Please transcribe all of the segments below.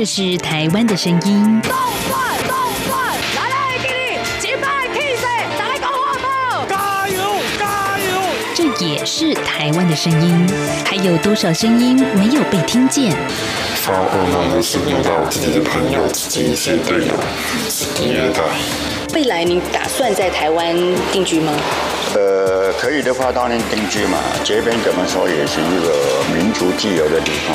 这是台湾的声音。动转动转，来来给你击败气势，来个话报，加油加油！这也是台湾的声音。还有多少声音没有被听见？发噩梦的是遇到自己的朋友、自己一些队友是敌虐待。未来你打算在台湾定居吗？呃，可以的话当然定居嘛。这边怎么说也是一个民族自由的地方。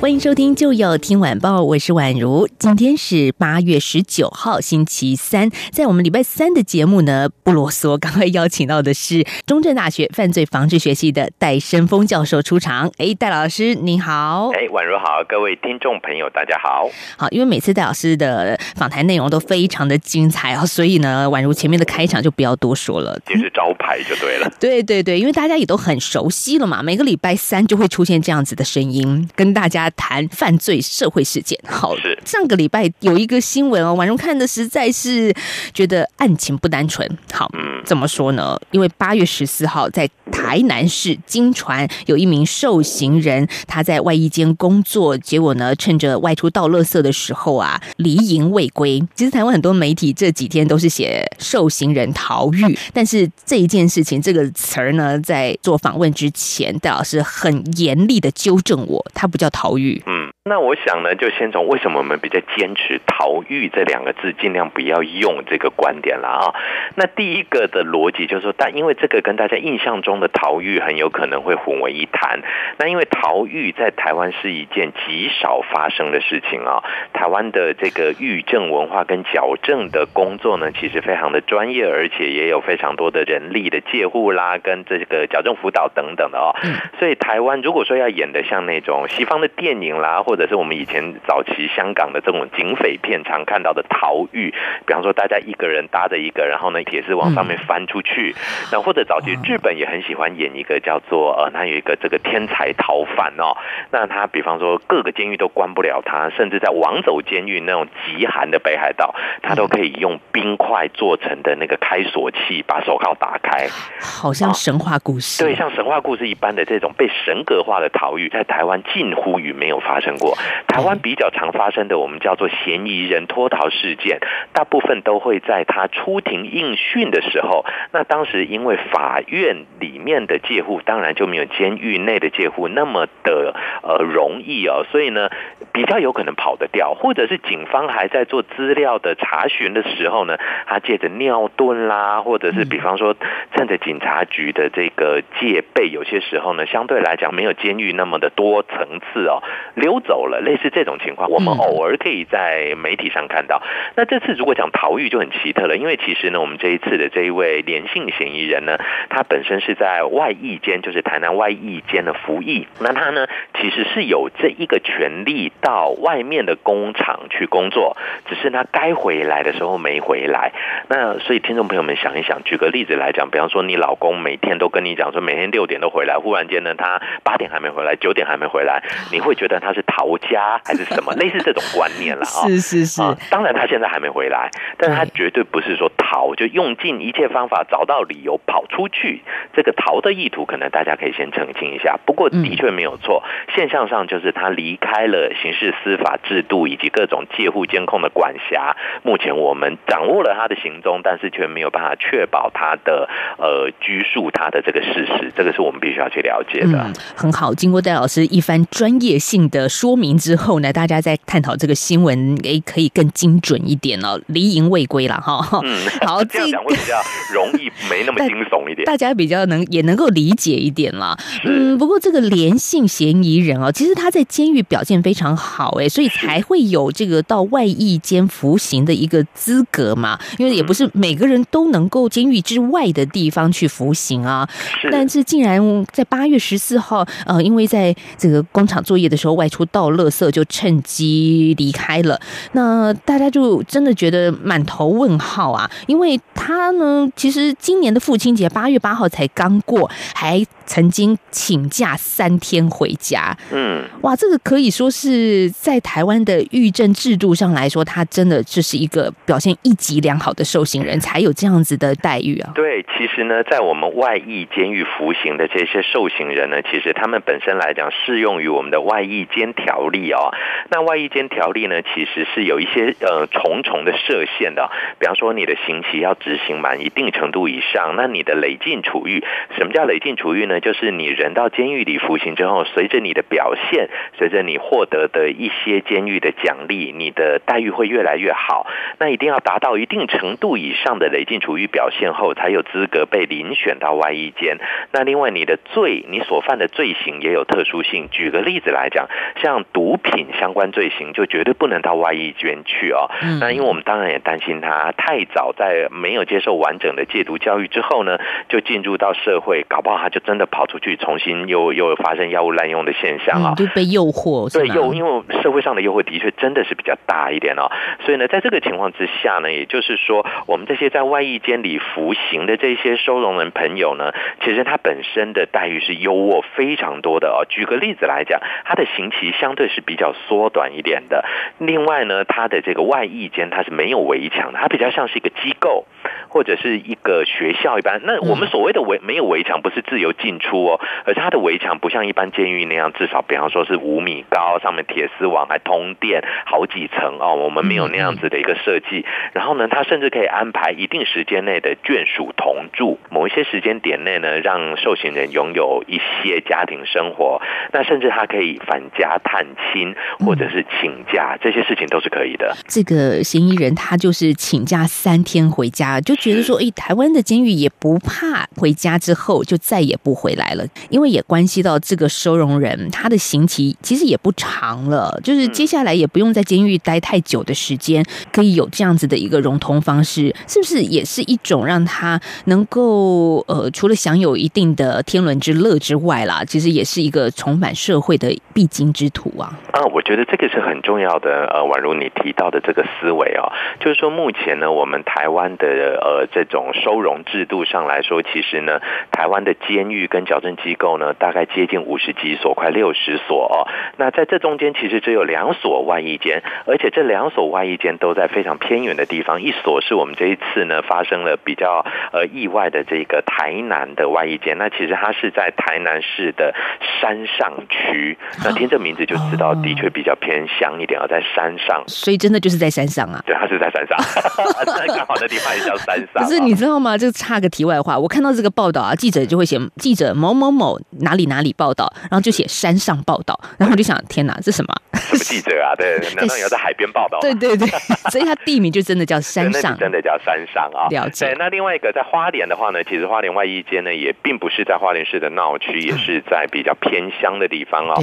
欢迎收听《就要听晚报》，我是宛如。今天是八月十九号，星期三。在我们礼拜三的节目呢，不啰嗦，赶快邀请到的是中正大学犯罪防治学系的戴生峰教授出场。哎，戴老师您好！哎，宛如好，各位听众朋友大家好。好，因为每次戴老师的访谈内容都非常的精彩啊，所以呢，宛如前面的开场就不要多说了，就是招牌就对了。对对对，因为大家也都很熟悉了嘛，每个礼拜三就会出现这样子的声音，跟大家。谈犯罪社会事件，好，上个礼拜有一个新闻哦，婉容看的实在是觉得案情不单纯。好，怎么说呢？因为八月十四号在台南市金传有一名受刑人，他在外衣间工作，结果呢，趁着外出倒垃圾的时候啊，离营未归。其实台湾很多媒体这几天都是写受刑人逃狱，但是这一件事情这个词儿呢，在做访问之前，戴老师很严厉的纠正我，他不叫逃狱。嗯，那我想呢，就先从为什么我们比较坚持“逃狱”这两个字，尽量不要用这个观点了啊。那第一个的逻辑就是说，但因为这个跟大家印象中的逃狱很有可能会混为一谈。那因为逃狱在台湾是一件极少发生的事情啊。台湾的这个狱政文化跟矫正的工作呢，其实非常的专业，而且也有非常多的人力的介护啦，跟这个矫正辅导等等的哦。所以台湾如果说要演的像那种西方的电电影啦，或者是我们以前早期香港的这种警匪片常看到的逃狱，比方说大家一个人搭着一个，然后呢铁丝往上面翻出去，那或者早期日本也很喜欢演一个叫做呃，他有一个这个天才逃犯哦，那他比方说各个监狱都关不了他，甚至在王走监狱那种极寒的北海道，他都可以用冰块做成的那个开锁器把手铐打开，好像神话故事，对，像神话故事一般的这种被神格化的逃狱，在台湾近乎于。没有发生过。台湾比较常发生的，我们叫做嫌疑人脱逃事件，大部分都会在他出庭应讯的时候。那当时因为法院里面的介护，当然就没有监狱内的介护那么的呃容易哦，所以呢，比较有可能跑得掉，或者是警方还在做资料的查询的时候呢，他借着尿遁啦，或者是比方说趁着警察局的这个戒备，有些时候呢，相对来讲没有监狱那么的多层次哦。溜走了，类似这种情况，我们偶尔可以在媒体上看到。那这次如果讲逃狱就很奇特了，因为其实呢，我们这一次的这一位连性嫌疑人呢，他本身是在外役间，就是台南外役间的服役。那他呢，其实是有这一个权利到外面的工厂去工作，只是他该回来的时候没回来。那所以听众朋友们想一想，举个例子来讲，比方说你老公每天都跟你讲说每天六点都回来，忽然间呢他八点还没回来，九点还没回来，你会。觉得他是逃 家还是什么 类似这种观念了啊？是是是，当然他现在还没回来，但是他绝对不是说逃，就用尽一切方法找到理由跑出去。这个逃的意图，可能大家可以先澄清一下。不过的确没有错，现象上就是他离开了刑事司法制度以及各种介护监控的管辖。目前我们掌握了他的行踪，但是却没有办法确保他的呃拘束他的这个事实。这个是我们必须要去了解的。很好，经过戴老师一番专业。性的说明之后呢，大家在探讨这个新闻，诶，可以更精准一点哦，离营未归了哈。嗯，好，这样讲会比较容易，没那么惊悚一点，大家比较能也能够理解一点啦。嗯，不过这个连性嫌疑人哦，其实他在监狱表现非常好，哎，所以才会有这个到外役监服刑的一个资格嘛。因为也不是每个人都能够监狱之外的地方去服刑啊。但是竟然在八月十四号，呃，因为在这个工厂作业的。时候外出到乐色就趁机离开了，那大家就真的觉得满头问号啊！因为他呢，其实今年的父亲节八月八号才刚过，还曾经请假三天回家。嗯，哇，这个可以说是在台湾的预政制度上来说，他真的就是一个表现一级良好的受刑人才有这样子的待遇啊。对，其实呢，在我们外役监狱服刑的这些受刑人呢，其实他们本身来讲适用于我们的外役监条例哦。那外役监条例呢，其实是有一些呃重重的设限的。比方说，你的刑期要执行满一定程度以上，那你的累进处遇，什么叫累进处遇呢？就是你人到监狱里服刑之后，随着你的表现，随着你获得的一些监狱的奖励，你的待遇会越来越好。那一定要达到一定程度以上的累进处遇表现后，才有资格被遴选到外役监。那另外，你的罪，你所犯的罪行也有特殊性。举个例子来讲，像毒品相关罪行，就绝对不能到外役监去哦。那因为我们当然也担心他太早在没有接受完整的戒毒教育之后呢，就进入到社会，搞不好他就真的跑出去，重新又又发生药物滥用的现象啊，就被诱惑。对，诱，因为社会上的诱惑的确真的是比较大一点哦。所以呢，在这个情况之下呢，也就是说，我们这些在外役监里服刑的这些收容人朋友呢，其实他本身的待遇是优渥非常多的哦。举个例子来讲，他的刑期相对是比较缩短一点的。另外呢，他的这个外役间他是没有围墙的，他比较像是一个机构或者是一个学校一般。那我们所谓的围没有围墙，不是自由进出哦，而是它的围墙不像一般监狱那样，至少比方说是五米高，上面铁丝网还通电好几层哦。我们没有那样子的一个设计。然后呢，他甚至可以安排一定时间内的眷属同住，某一些时间点内呢，让受刑人拥有一些家庭生活。那甚至他可以返家探亲，或者是请假，这些事情都是可以的。这个嫌疑人他就是请假三天回家，就觉得说，哎，台湾的监狱也不怕回家之后就再也不回来了，因为也关系到这个收容人他的刑期其实也不长了，就是接下来也不用在监狱待太久的时间，可以有这样子的一个融通方式，是不是也是一种让他能够呃，除了享有一定的天伦之乐之外啦，其实也是一个重返社会的必经之途啊。啊，我觉得这个是很重要的。呃，宛如你提到的这个思维哦，就是说目前呢，我们台湾的呃这种收容制度上来说，其实呢，台湾的监狱跟矫正机构呢，大概接近五十几所，快六十所哦。那在这中间，其实只有两所外役间，而且这两所外役间都在非常偏远的地方。一所是我们这一次呢发生了比较呃意外的这个台南的外役间，那其实它是在台南市的山上区。那听这名字就知道，的确比较偏乡一点，啊在山上，所以真的就是在山上啊。对，它是在山上，在刚好的地方叫山上。可是你知道吗？就差个题外话，我看到这个报道啊，记者就会写记者某某某哪里哪里报道，然后就写山上报道，然后我就想，天哪，这什么？什么记者啊？对，难道你要在海边报道？对对对，所以它地名就真的叫山上，真的叫山上啊。了解。对，那另外一个在花莲的话呢，其实花莲外衣街呢，也并不是在花莲市的闹区，也是在比较偏乡的地方哦。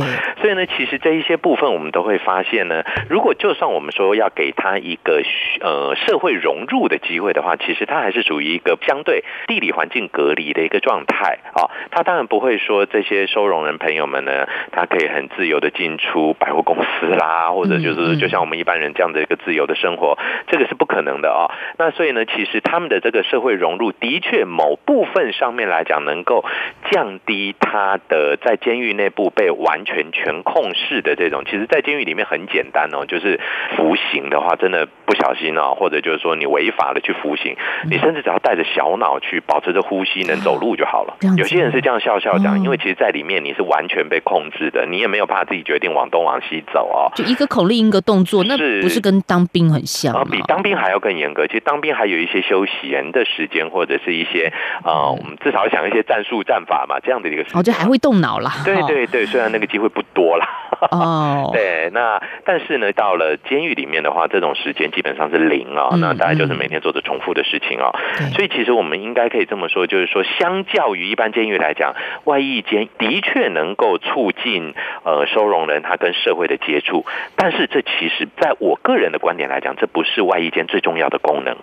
所以呢，其实这一些部分我们都会发现呢，如果就算我们说要给他一个呃社会融入的机会的话，其实他还是属于一个相对地理环境隔离的一个状态啊。他当然不会说这些收容人朋友们呢，他可以很自由的进出百货公司啦，或者就是就像我们一般人这样的一个自由的生活，这个是不可能的啊。那所以呢，其实他们的这个社会融入的确某部分上面来讲，能够降低他的在监狱内部被完全全控制的这种。其实，在监狱里面很简单哦，就是服刑的话，真的不小心哦，或者就是说你违法的去服刑，你甚至只要带着小脑去保持着呼吸，能走路就好了。有些人是这样笑笑讲，因为其实，在里面你是完全被控制的，你也没有办法自己决定往东往西走哦。就一个口令一个动作，那不是跟当兵很像啊？比当兵还要更严格。其实当兵还有一些休闲的时间，或者是一些啊，我们至少想一些战术战法嘛，这样的一个。哦，就还会动脑啦。对对对，虽然那个机会不多啦。哦。对，那但是呢，到了监狱里面的话，这种时间基本上是零啊。那大概就是每天做着重复的事情啊。所以其实我们应该可以这么说，就是说，相较于一般监狱来讲，外役监的确能够促进呃收容人他跟社会的接触。但是这其实在我个人的观点来讲，这不是外衣间最重要的功能。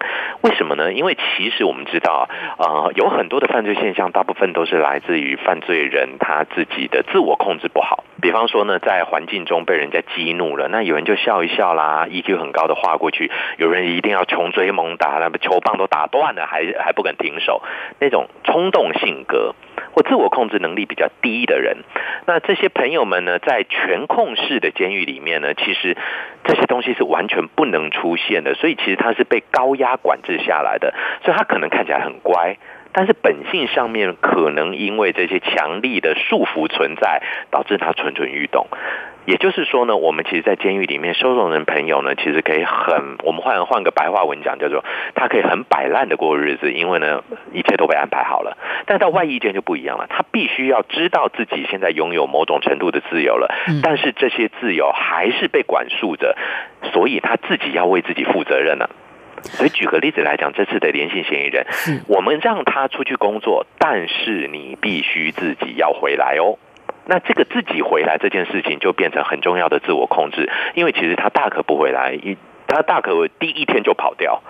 为什么呢？因为其实我们知道，呃，有很多的犯罪现象，大部分都是来自于犯罪人他自己的自我控制不好。比方说呢，在环境中被人家激怒了，那有人就笑一笑啦，EQ 很高的划过去，有人一定要穷追猛打，那么球棒都打断了，还还不肯停手，那种冲动性格。或自我控制能力比较低的人，那这些朋友们呢，在全控式的监狱里面呢，其实这些东西是完全不能出现的，所以其实他是被高压管制下来的，所以他可能看起来很乖，但是本性上面可能因为这些强力的束缚存在，导致他蠢蠢欲动。也就是说呢，我们其实，在监狱里面收容人朋友呢，其实可以很，我们换换个白话文讲，叫做他可以很摆烂的过日子，因为呢，一切都被安排好了。但到外役监就不一样了，他必须要知道自己现在拥有某种程度的自由了，但是这些自由还是被管束着，所以他自己要为自己负责任呢。所以举个例子来讲，这次的连线嫌疑人，我们让他出去工作，但是你必须自己要回来哦。那这个自己回来这件事情就变成很重要的自我控制，因为其实他大可不回来，一他大可第一天就跑掉，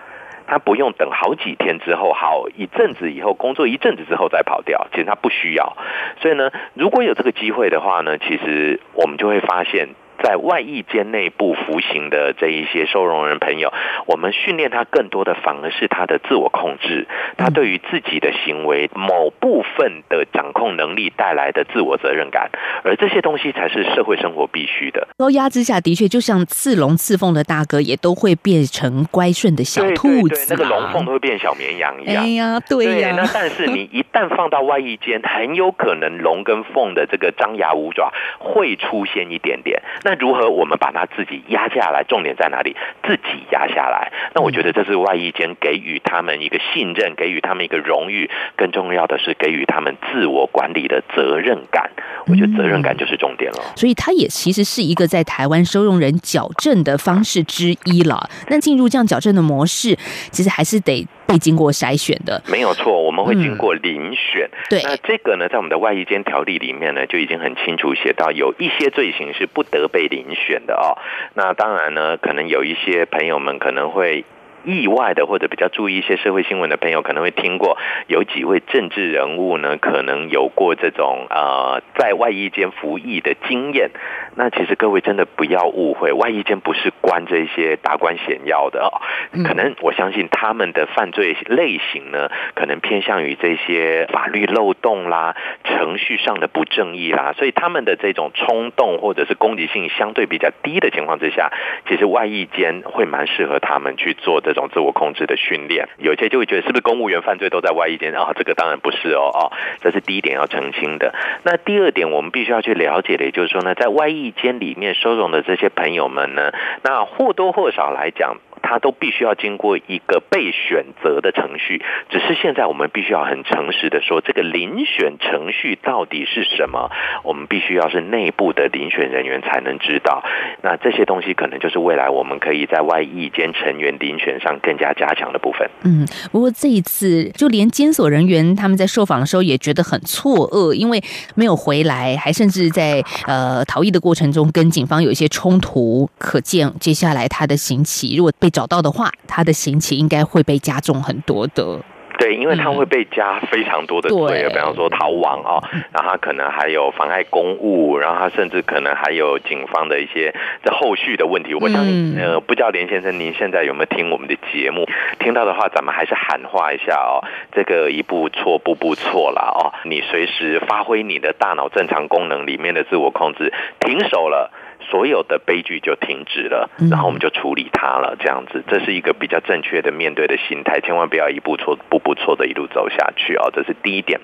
他不用等好几天之后，好一阵子以后工作一阵子之后再跑掉，其实他不需要。所以呢，如果有这个机会的话呢，其实我们就会发现。在外役间内部服刑的这一些收容人朋友，我们训练他更多的反而是他的自我控制，他对于自己的行为某部分的掌控能力带来的自我责任感，而这些东西才是社会生活必须的。高压之下的确就像刺龙刺凤的大哥，也都会变成乖顺的小兔子，那个龙凤都会变小绵羊一样。哎呀，对呀。那但是你一旦放到外役间，很有可能龙跟凤的这个张牙舞爪会出现一点点。那如何我们把它自己压下来？重点在哪里？自己压下来。那我觉得这是外衣间给予他们一个信任，给予他们一个荣誉。更重要的是给予他们自我管理的责任感。我觉得责任感就是重点了。所以它也其实是一个在台湾收容人矫正的方式之一了。那进入这样矫正的模式，其实还是得。被经过筛选的，没有错，我们会经过遴选。对，那这个呢，在我们的外衣间条例里面呢，就已经很清楚写到，有一些罪行是不得被遴选的哦。那当然呢，可能有一些朋友们可能会。意外的或者比较注意一些社会新闻的朋友可能会听过，有几位政治人物呢，可能有过这种呃在外衣间服役的经验。那其实各位真的不要误会，外衣间不是关这些达官显要的哦。可能我相信他们的犯罪类型呢，可能偏向于这些法律漏洞啦、程序上的不正义啦，所以他们的这种冲动或者是攻击性相对比较低的情况之下，其实外衣间会蛮适合他们去做的。种自我控制的训练，有些就会觉得是不是公务员犯罪都在外衣间啊？这个当然不是哦，哦，这是第一点要澄清的。那第二点，我们必须要去了解的，也就是说呢，在外衣间里面收容的这些朋友们呢，那或多或少来讲。他都必须要经过一个被选择的程序，只是现在我们必须要很诚实的说，这个遴选程序到底是什么？我们必须要是内部的遴选人员才能知道。那这些东西可能就是未来我们可以在外役间成员遴选上更加加强的部分。嗯，不过这一次就连监所人员他们在受访的时候也觉得很错愕，因为没有回来，还甚至在呃逃逸的过程中跟警方有一些冲突，可见接下来他的刑期如果被找到的话，他的刑期应该会被加重很多的。对，因为他会被加非常多的罪，比方说逃亡啊，然后他可能还有妨碍公务，然后他甚至可能还有警方的一些这后续的问题。我相信，呃，不知道连先生您现在有没有听我们的节目？听到的话，咱们还是喊话一下哦。这个一步错，步步错了哦。你随时发挥你的大脑正常功能里面的自我控制，停手了。所有的悲剧就停止了，然后我们就处理它了，这样子，这是一个比较正确的面对的心态，千万不要一步错步步错的一路走下去啊，这是第一点。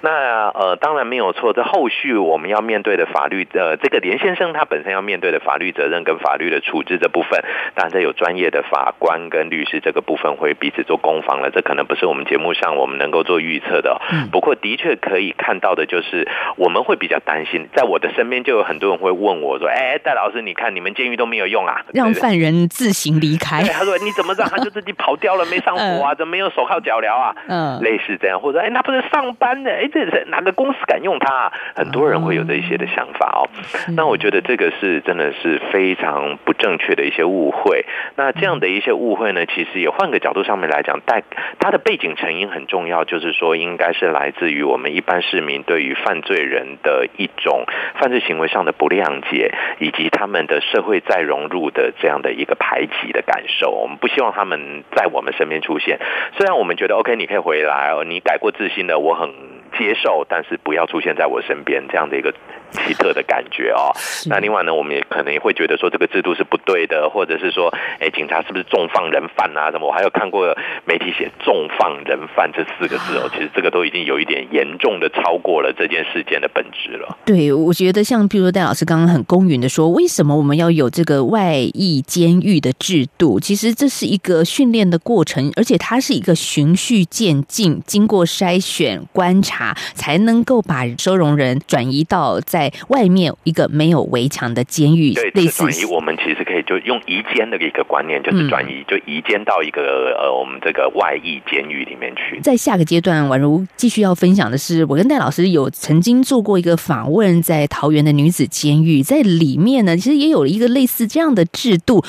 那呃，当然没有错，这后续我们要面对的法律，呃，这个连先生他本身要面对的法律责任跟法律的处置这部分，当然这有专业的法官跟律师这个部分会彼此做攻防了，这可能不是我们节目上我们能够做预测的。不过的确可以看到的就是，我们会比较担心，在我的身边就有很多人会问我说，哎。戴老师，你看你们监狱都没有用啊，让犯人自行离开。他说你怎么让他就自己跑掉了，没上火啊，怎么没有手铐脚镣啊？嗯，类似这样，或者哎，那不是上班的，哎，这是哪个公司敢用他？很多人会有这些的想法哦。那我觉得这个是真的是非常不正确的一些误会。那这样的一些误会呢，其实也换个角度上面来讲，带它的背景成因很重要，就是说应该是来自于我们一般市民对于犯罪人的一种犯罪行为上的不谅解，以及他们的社会再融入的这样的一个排挤的感受。我们不希望他们在我们身边出现。虽然我们觉得 OK，你可以回来哦，你改过自新的，我很接受，但是不要出现在我身边这样的一个。奇特的感觉哦。那另外呢，我们也可能也会觉得说这个制度是不对的，或者是说，哎，警察是不是重放人犯啊？什么？我还有看过媒体写“重放人犯”这四个字哦。其实这个都已经有一点严重的超过了这件事件的本质了。对，我觉得像比如说戴老师刚刚很公允的说，为什么我们要有这个外役监狱的制度？其实这是一个训练的过程，而且它是一个循序渐进，经过筛选观察，才能够把收容人转移到在。外面一个没有围墙的监狱，对，类似转移，我们其实可以就用移监的一个观念，就是转移，就移监到一个呃，我们这个外役监狱里面去。在下个阶段，宛如继续要分享的是，我跟戴老师有曾经做过一个访问，在桃园的女子监狱，在里面呢，其实也有一个类似这样的制度。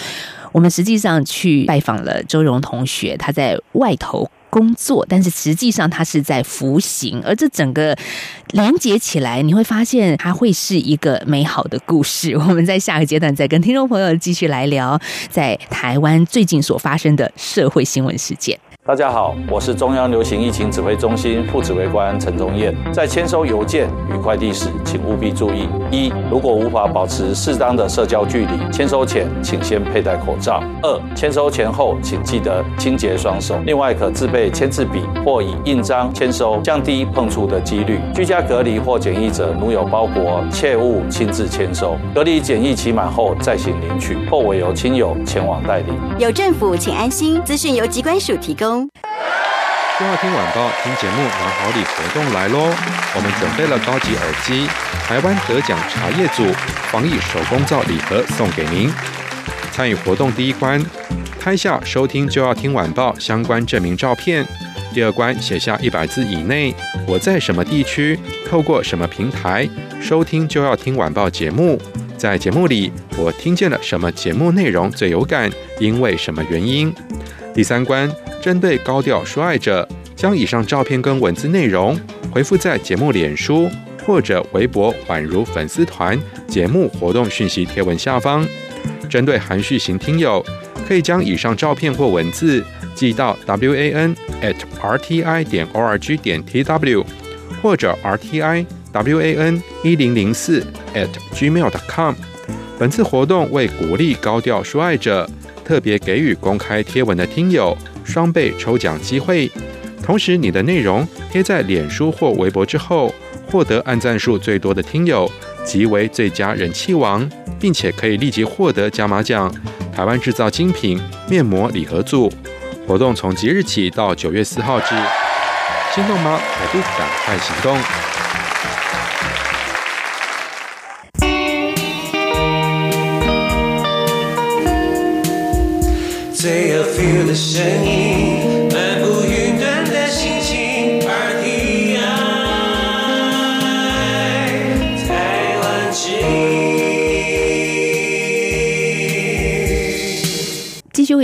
我们实际上去拜访了周荣同学，他在外头。工作，但是实际上他是在服刑，而这整个连接起来，你会发现它会是一个美好的故事。我们在下个阶段再跟听众朋友继续来聊，在台湾最近所发生的社会新闻事件。大家好，我是中央流行疫情指挥中心副指挥官陈宗彦。在签收邮件与快递时，请务必注意：一、如果无法保持适当的社交距离，签收前请先佩戴口罩；二、签收前后请记得清洁双手。另外，可自备签字笔或以印章签收，降低碰触的几率。居家隔离或检疫者，如有包裹，切勿亲自签收。隔离检疫期满后再行领取，或委由亲友前往代理。有政府，请安心。资讯由机关署提供。就要听晚报，听节目拿好礼活动来喽！我们准备了高级耳机、台湾得奖茶叶组、防疫手工皂礼盒送给您。参与活动第一关，拍下收听就要听晚报相关证明照片；第二关写下一百字以内，我在什么地区，透过什么平台收听就要听晚报节目，在节目里我听见了什么节目内容最有感，因为什么原因。第三关，针对高调说爱者，将以上照片跟文字内容回复在节目脸书或者微博宛如粉丝团节目活动讯息贴文下方。针对含蓄型听友，可以将以上照片或文字寄到 w a n at r t i 点 o r g 点 t w 或者 r t i w a n 一零零四 at gmail dot com。本次活动为鼓励高调说爱者。特别给予公开贴文的听友双倍抽奖机会，同时你的内容贴在脸书或微博之后，获得按赞数最多的听友即为最佳人气王，并且可以立即获得加码奖——台湾制造精品面膜礼盒组。活动从即日起到九月四号止，心动吗？还不赶快行动！最 feel 的声音，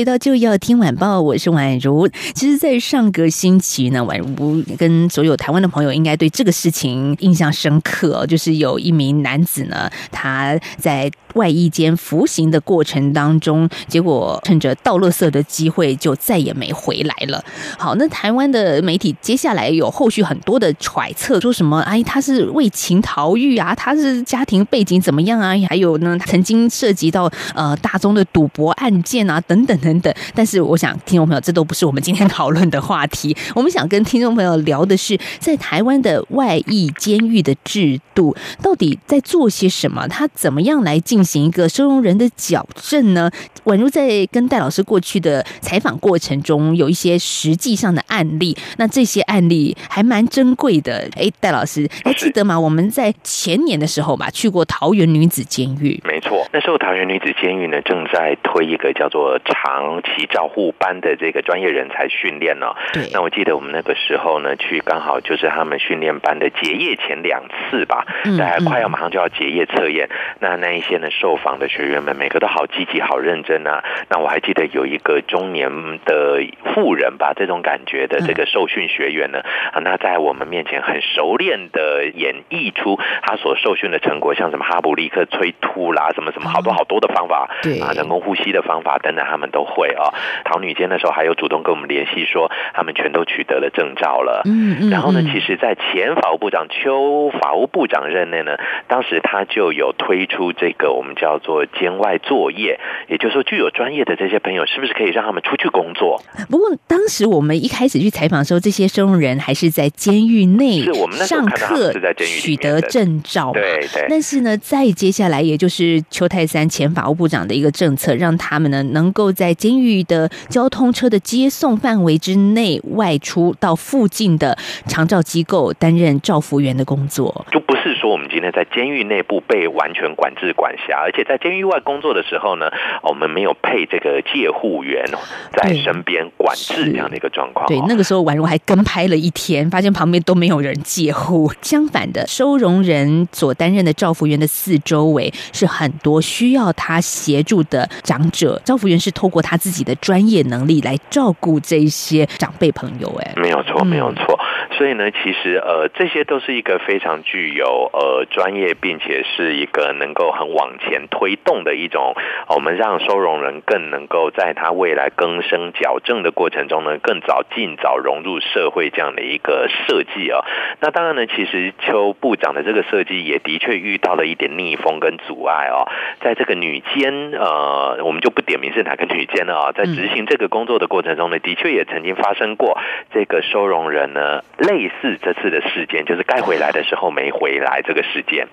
回到就要听晚报，我是宛如。其实，在上个星期呢，宛如跟所有台湾的朋友应该对这个事情印象深刻，就是有一名男子呢，他在。外衣间服刑的过程当中，结果趁着倒垃圾的机会就再也没回来了。好，那台湾的媒体接下来有后续很多的揣测，说什么？哎，他是为情逃狱啊？他是家庭背景怎么样啊？还有呢，曾经涉及到呃大宗的赌博案件啊，等等的等等。但是我想，听众朋友，这都不是我们今天讨论的话题。我们想跟听众朋友聊的是，在台湾的外役监狱的制度到底在做些什么？他怎么样来进？进行一个收容人的矫正呢？宛如在跟戴老师过去的采访过程中，有一些实际上的案例，那这些案例还蛮珍贵的。哎，戴老师还记得吗？我们在前年的时候吧，去过桃园女子监狱。没错，那时候桃园女子监狱呢，正在推一个叫做长期照护班的这个专业人才训练呢。对，那我记得我们那个时候呢，去刚好就是他们训练班的结业前两次吧，在快要马上就要结业测验。那那一些呢，受访的学员们每个都好积极、好认真啊。那我还记得有一个中年的妇人吧，这种感觉的这个受训学员呢，啊，那在我们面前很熟练的演绎出他所受训的成果，像什么哈布利克催吐啦，什么什么好多好多的方法，对啊，人工呼吸的方法等等，他们都会啊。桃女监的时候还有主动跟我们联系说，他们全都取得了证照了。嗯嗯。然后呢，其实，在前法务部长邱法务部长任内呢，当时他就有推出这个我们叫做监外作业，也就是说，具有专业的这些朋友，是不是可以让他们出去工作？不过当时我们一开始去采访的时候，这些收容人还是在监狱内上课，取得证照。对对。但是呢，再接下来，也就是邱泰三前法务部长的一个政策，让他们呢能够在监狱的交通车的接送范围之内外出到附近的长照机构担任照服员的工作。就不是说我们今天在监狱内部被完全管制管辖，而且在监狱外工作的时候呢，我们没有配这个戒护员在身边管制这样的一个状况。对，那个时候宛如还跟拍了一天，发现旁边都没有人戒护。相反的，收容人所担任的照服员的四周围是很多需要他协助的长者，照服员是透过他自己的专业能力来照顾这些长辈朋友。哎，没有错，没有错。所以呢，其实呃，这些都是一个非常具有呃专业，并且是一个能够很往前推动的一种，我们让收容人更能够在他未来更生矫正的过程中呢，更早尽早融入社会这样的一个设计啊。那当然呢，其实邱部长的这个设计也的确遇到了一点逆风跟阻碍哦。在这个女监呃，我们就不点名是哪个女监了啊，在执行这个工作的过程中呢，的确也曾经发生过这个收容人呢。类似这次的事件，就是该回来的时候没回来这个事件。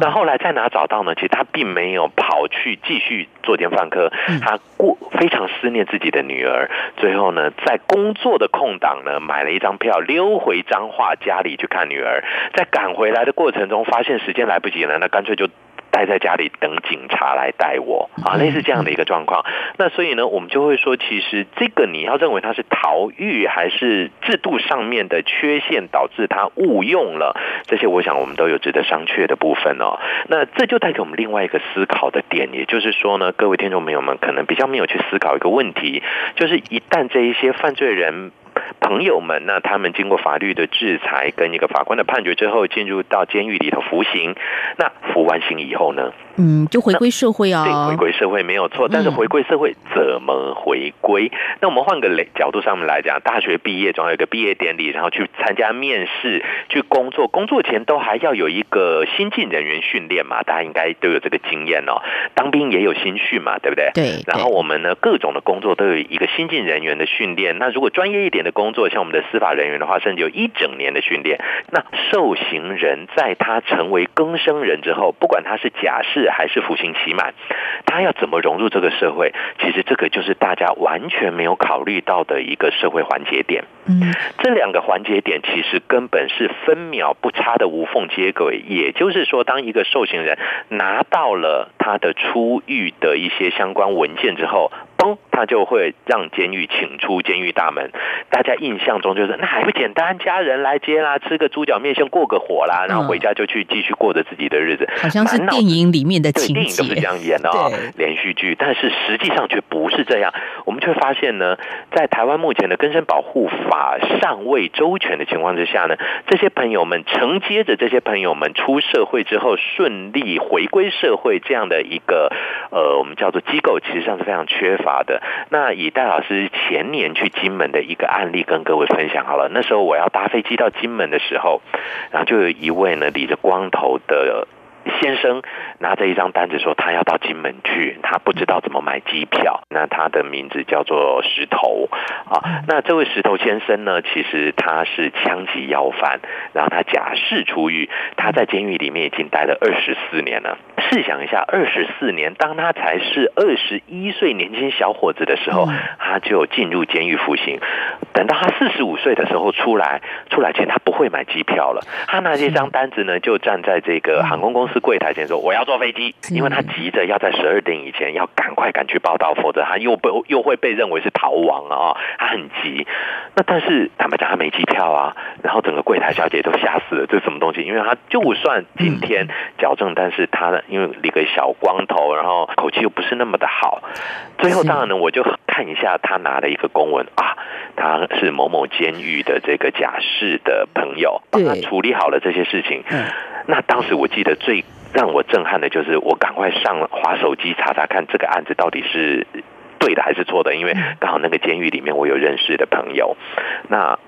那后来在哪找到呢？其实他并没有跑去继续作奸犯科，他过非常思念自己的女儿。最后呢，在工作的空档呢，买了一张票溜回彰化家里去看女儿。在赶回来的过程中，发现时间来不及了，那干脆就。待在家里等警察来带我啊，类似这样的一个状况。那所以呢，我们就会说，其实这个你要认为它是逃狱，还是制度上面的缺陷导致他误用了这些，我想我们都有值得商榷的部分哦。那这就带给我们另外一个思考的点，也就是说呢，各位听众朋友们可能比较没有去思考一个问题，就是一旦这一些犯罪人。朋友们，那他们经过法律的制裁跟一个法官的判决之后，进入到监狱里头服刑。那服完刑以后呢？嗯，就回归社会啊。对，回归社会没有错。但是回归社会怎么回归？那我们换个角度上面来讲，大学毕业总要有个毕业典礼，然后去参加面试，去工作。工作前都还要有一个新进人员训练嘛？大家应该都有这个经验哦。当兵也有新训嘛，对不对？对。然后我们呢，各种的工作都有一个新进人员的训练。那如果专业一点的工作，像我们的司法人员的话，甚至有一整年的训练。那受刑人在他成为更生人之后，不管他是假释还是服刑期满，他要怎么融入这个社会？其实这个就是大家完全没有考虑到的一个社会环节点。嗯，这两个环节点其实根本是分秒不差的无缝接轨。也就是说，当一个受刑人拿到了他的出狱的一些相关文件之后。嘣他就会让监狱请出监狱大门。大家印象中就是那还不简单，家人来接啦，吃个猪脚面线过个火啦，然后回家就去继续过着自己的日子。好像是电影里面的情节，电影都是这样演的啊，连续剧。但是实际上却不是这样。我们却发现呢，在台湾目前的根生保护法把尚未周全的情况之下呢，这些朋友们承接着这些朋友们出社会之后顺利回归社会这样的一个呃，我们叫做机构，其实上是非常缺乏。的，那以戴老师前年去金门的一个案例跟各位分享好了。那时候我要搭飞机到金门的时候，然后就有一位呢理着光头的。先生拿着一张单子说，他要到金门去，他不知道怎么买机票。那他的名字叫做石头啊。那这位石头先生呢，其实他是枪击要犯，然后他假释出狱，他在监狱里面已经待了二十四年了。试想一下，二十四年，当他才是二十一岁年轻小伙子的时候，他就进入监狱服刑。等到他四十五岁的时候出来，出来前他不会买机票了，他拿这张单子呢，就站在这个航空公司柜台前说：“我要坐飞机，因为他急着要在十二点以前要赶快赶去报道，否则他又被又会被认为是逃亡啊！他很急。那但是坦白讲，他没机票啊。然后整个柜台小姐都吓死了，这是什么东西？因为他就算今天矫正，但是他因为理个小光头，然后口气又不是那么的好。最后当然呢，我就看一下他拿了一个公文啊，他是某某监狱的这个假释的朋友，帮他处理好了这些事情。那当时我记得最让我震撼的就是，我赶快上滑手机查查看这个案子到底是对的还是错的，因为刚好那个监狱里面我有认识的朋友，那。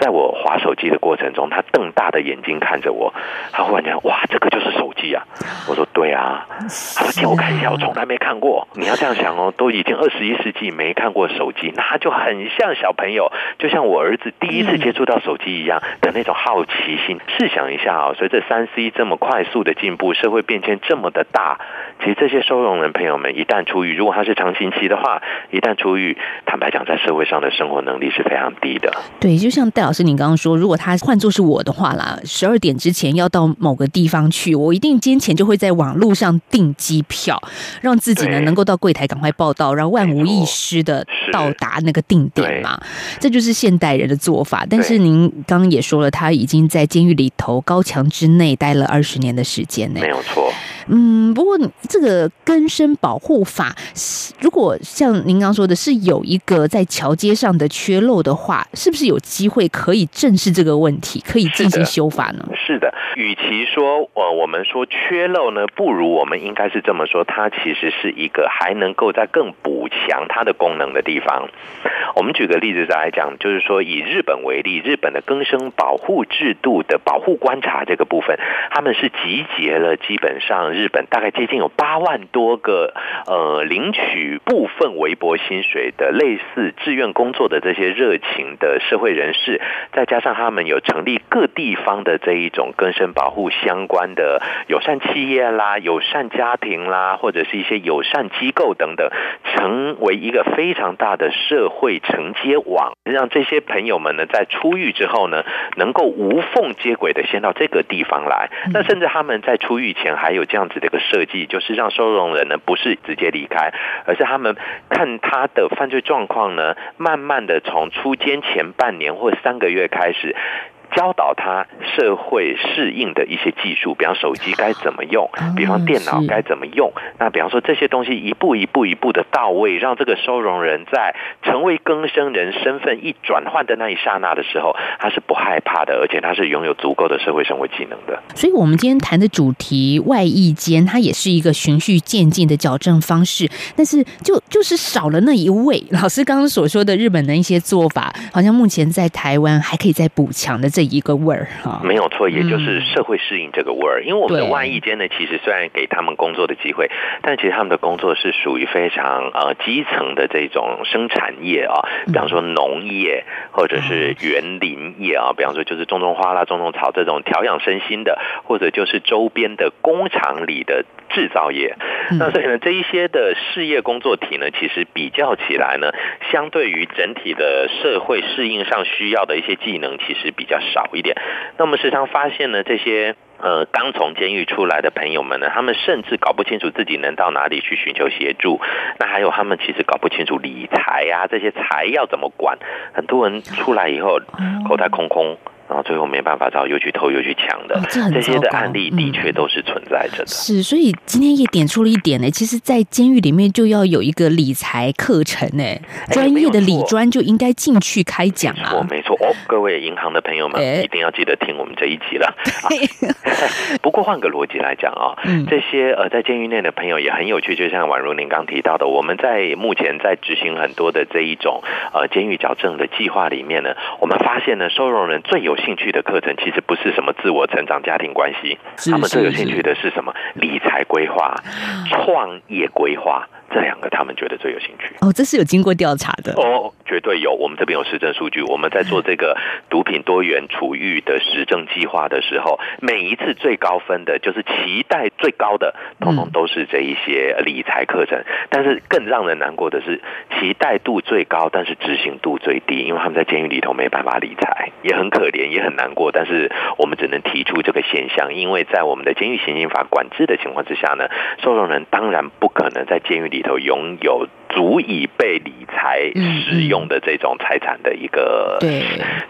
在我划手机的过程中，他瞪大的眼睛看着我，他忽然间哇，这个就是手机啊！我说对啊，他说借我看一下，我从来没看过。你要这样想哦，都已经二十一世纪没看过手机，那他就很像小朋友，就像我儿子第一次接触到手机一样的那种好奇心。试想一下啊，随着三 C 这么快速的进步，社会变迁这么的大，其实这些收容人朋友们一旦出狱，如果他是长刑期的话，一旦出狱，坦白讲，在社会上的生活能力是非常低的。对，就像戴。老师，您刚刚说，如果他换作是我的话啦，十二点之前要到某个地方去，我一定今天前就会在网络上订机票，让自己呢能够到柜台赶快报到，然后万无一失的到达那个定点嘛。这就是现代人的做法。但是您刚刚也说了，他已经在监狱里头高墙之内待了二十年的时间呢，没有错。嗯，不过这个根生保护法，如果像您刚说的是有一个在桥街上的缺漏的话，是不是有机会可以正视这个问题，可以进行修法呢？是的，与其说呃我们说缺漏呢，不如我们应该是这么说，它其实是一个还能够在更补强它的功能的地方。我们举个例子再来讲，就是说以日本为例，日本的更生保护制度的保护观察这个部分，他们是集结了基本上。日本大概接近有八万多个呃领取部分微薄薪水的类似志愿工作的这些热情的社会人士，再加上他们有成立各地方的这一种根生保护相关的友善企业啦、友善家庭啦，或者是一些友善机构等等，成为一个非常大的社会承接网，让这些朋友们呢在出狱之后呢，能够无缝接轨的先到这个地方来。那甚至他们在出狱前还有这样。样子的一个设计，就是让收容人呢不是直接离开，而是他们看他的犯罪状况呢，慢慢的从出监前半年或三个月开始。教导他社会适应的一些技术，比方手机该怎么用，比方电脑该怎么用。那比方说这些东西一步一步一步的到位，让这个收容人在成为更生人身份一转换的那一刹那的时候，他是不害怕的，而且他是拥有足够的社会生活技能的。所以，我们今天谈的主题外役间，它也是一个循序渐进的矫正方式，但是就就是少了那一位。老师刚刚所说的日本的一些做法，好像目前在台湾还可以再补强的这。一个味儿哈，没有错，也就是社会适应这个味儿。因为我们的外役间呢，其实虽然给他们工作的机会，但其实他们的工作是属于非常呃基层的这种生产业啊，比方说农业或者是园林业啊，比方说就是种种花啦、种种草这种调养身心的，或者就是周边的工厂里的制造业。那所以呢，这一些的事业工作体呢，其实比较起来呢，相对于整体的社会适应上需要的一些技能，其实比较。少一点，那我们时常发现呢，这些呃刚从监狱出来的朋友们呢，他们甚至搞不清楚自己能到哪里去寻求协助。那还有他们其实搞不清楚理财呀，这些财要怎么管。很多人出来以后口袋空空。然后最后没办法找，又去偷又去抢的，这些的案例的确都是存在着的。是，所以今天也点出了一点呢。其实，在监狱里面就要有一个理财课程呢，专业的理专就应该进去开讲啊。没错，没错哦，各位银行的朋友们一定要记得听我们这一集了。不过换个逻辑来讲啊，这些呃在监狱内的朋友也很有趣，就像宛如您刚提到的，我们在目前在执行很多的这一种呃监狱矫正的计划里面呢，我们发现呢，收容人最有有兴趣的课程，其实不是什么自我成长、家庭关系，他们最有兴趣的是什么？理财规划、创业规划。这两个他们觉得最有兴趣哦，这是有经过调查的哦，绝对有。我们这边有实证数据，我们在做这个毒品多元处遇的实证计划的时候，每一次最高分的就是期待最高的，通通都是这一些理财课程。但是更让人难过的是，期待度最高，但是执行度最低，因为他们在监狱里头没办法理财，也很可怜，也很难过。但是我们只能提出这个现象，因为在我们的监狱刑刑法管制的情况之下呢，受容人当然不可能在监狱里。头拥有足以被理财使用的这种财产的一个对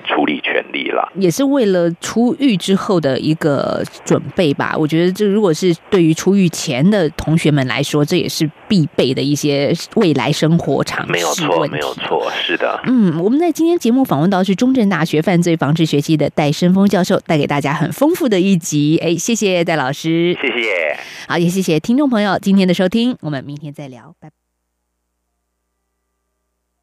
处理权利了，也是为了出狱之后的一个准备吧。我觉得这如果是对于出狱前的同学们来说，这也是必备的一些未来生活常识。没有错，没有错，是的。嗯，我们在今天节目访问到是中正大学犯罪防治学系的戴生峰教授，带给大家很丰富的一集。哎，谢谢戴老师，谢谢。好，也谢谢听众朋友今天的收听，我们明天再聊。拜拜。